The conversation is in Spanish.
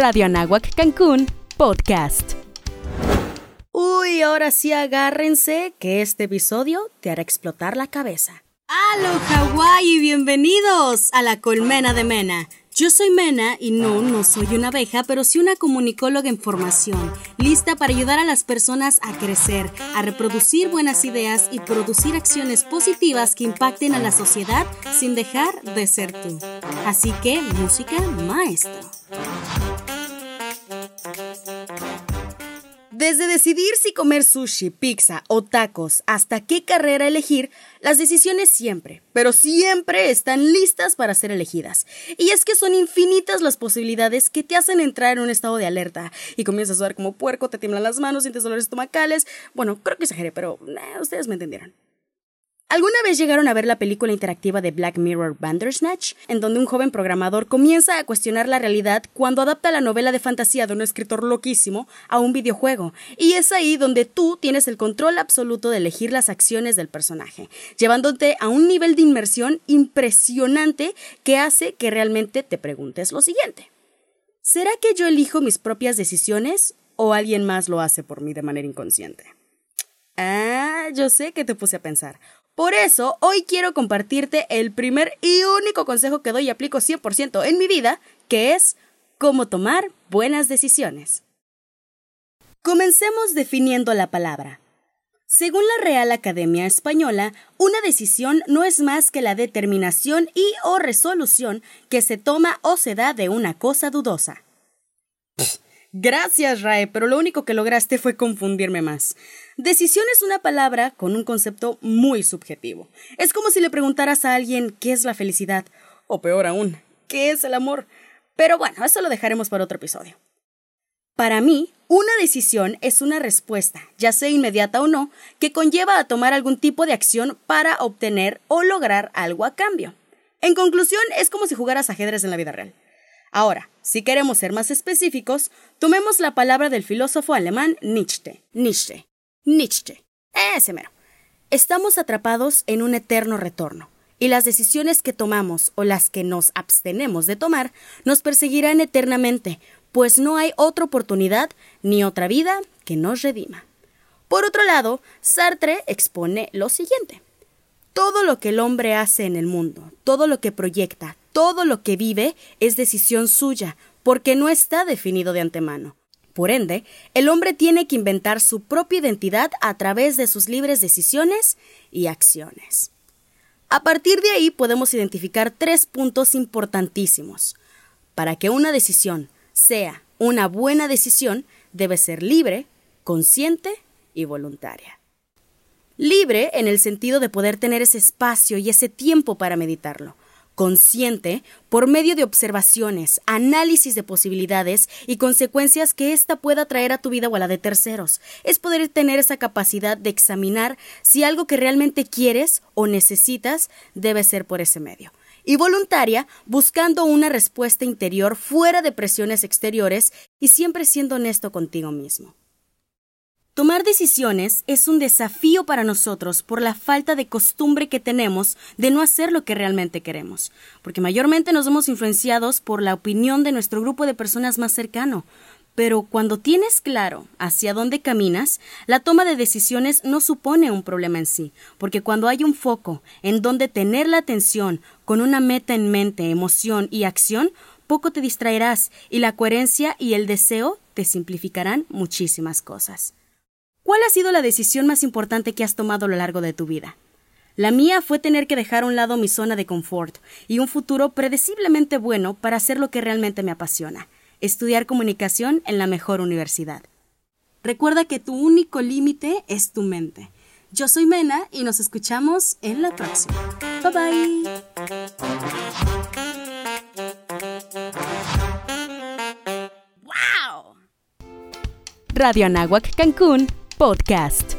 Radio Anáhuac Cancún, podcast. Uy, ahora sí agárrense que este episodio te hará explotar la cabeza. ¡Halo Hawái! Bienvenidos a la Colmena de Mena. Yo soy Mena y no, no soy una abeja, pero sí una comunicóloga en formación, lista para ayudar a las personas a crecer, a reproducir buenas ideas y producir acciones positivas que impacten a la sociedad sin dejar de ser tú. Así que, música maestro. Desde decidir si comer sushi, pizza o tacos hasta qué carrera elegir, las decisiones siempre, pero siempre están listas para ser elegidas. Y es que son infinitas las posibilidades que te hacen entrar en un estado de alerta y comienzas a sudar como puerco, te tiemblan las manos, sientes dolores estomacales. Bueno, creo que exageré, pero eh, ustedes me entendieron. ¿Alguna vez llegaron a ver la película interactiva de Black Mirror Bandersnatch, en donde un joven programador comienza a cuestionar la realidad cuando adapta la novela de fantasía de un escritor loquísimo a un videojuego? Y es ahí donde tú tienes el control absoluto de elegir las acciones del personaje, llevándote a un nivel de inmersión impresionante que hace que realmente te preguntes lo siguiente. ¿Será que yo elijo mis propias decisiones o alguien más lo hace por mí de manera inconsciente? Ah, yo sé que te puse a pensar. Por eso, hoy quiero compartirte el primer y único consejo que doy y aplico 100% en mi vida, que es cómo tomar buenas decisiones. Comencemos definiendo la palabra. Según la Real Academia Española, una decisión no es más que la determinación y o resolución que se toma o se da de una cosa dudosa. Gracias, Rae, pero lo único que lograste fue confundirme más. Decisión es una palabra con un concepto muy subjetivo. Es como si le preguntaras a alguien qué es la felicidad, o peor aún, qué es el amor. Pero bueno, eso lo dejaremos para otro episodio. Para mí, una decisión es una respuesta, ya sea inmediata o no, que conlleva a tomar algún tipo de acción para obtener o lograr algo a cambio. En conclusión, es como si jugaras ajedrez en la vida real. Ahora, si queremos ser más específicos, tomemos la palabra del filósofo alemán Nietzsche. Nietzsche. Nietzsche. Ese mero. Estamos atrapados en un eterno retorno, y las decisiones que tomamos o las que nos abstenemos de tomar nos perseguirán eternamente, pues no hay otra oportunidad ni otra vida que nos redima. Por otro lado, Sartre expone lo siguiente. Todo lo que el hombre hace en el mundo, todo lo que proyecta, todo lo que vive es decisión suya, porque no está definido de antemano. Por ende, el hombre tiene que inventar su propia identidad a través de sus libres decisiones y acciones. A partir de ahí podemos identificar tres puntos importantísimos. Para que una decisión sea una buena decisión, debe ser libre, consciente y voluntaria. Libre en el sentido de poder tener ese espacio y ese tiempo para meditarlo consciente por medio de observaciones, análisis de posibilidades y consecuencias que ésta pueda traer a tu vida o a la de terceros. Es poder tener esa capacidad de examinar si algo que realmente quieres o necesitas debe ser por ese medio. Y voluntaria, buscando una respuesta interior fuera de presiones exteriores y siempre siendo honesto contigo mismo. Tomar decisiones es un desafío para nosotros por la falta de costumbre que tenemos de no hacer lo que realmente queremos, porque mayormente nos vemos influenciados por la opinión de nuestro grupo de personas más cercano. Pero cuando tienes claro hacia dónde caminas, la toma de decisiones no supone un problema en sí, porque cuando hay un foco en donde tener la atención con una meta en mente, emoción y acción, poco te distraerás y la coherencia y el deseo te simplificarán muchísimas cosas. ¿Cuál ha sido la decisión más importante que has tomado a lo largo de tu vida? La mía fue tener que dejar a un lado mi zona de confort y un futuro predeciblemente bueno para hacer lo que realmente me apasiona, estudiar comunicación en la mejor universidad. Recuerda que tu único límite es tu mente. Yo soy Mena y nos escuchamos en la próxima. Bye bye. Radio Anáhuac Cancún Podcast.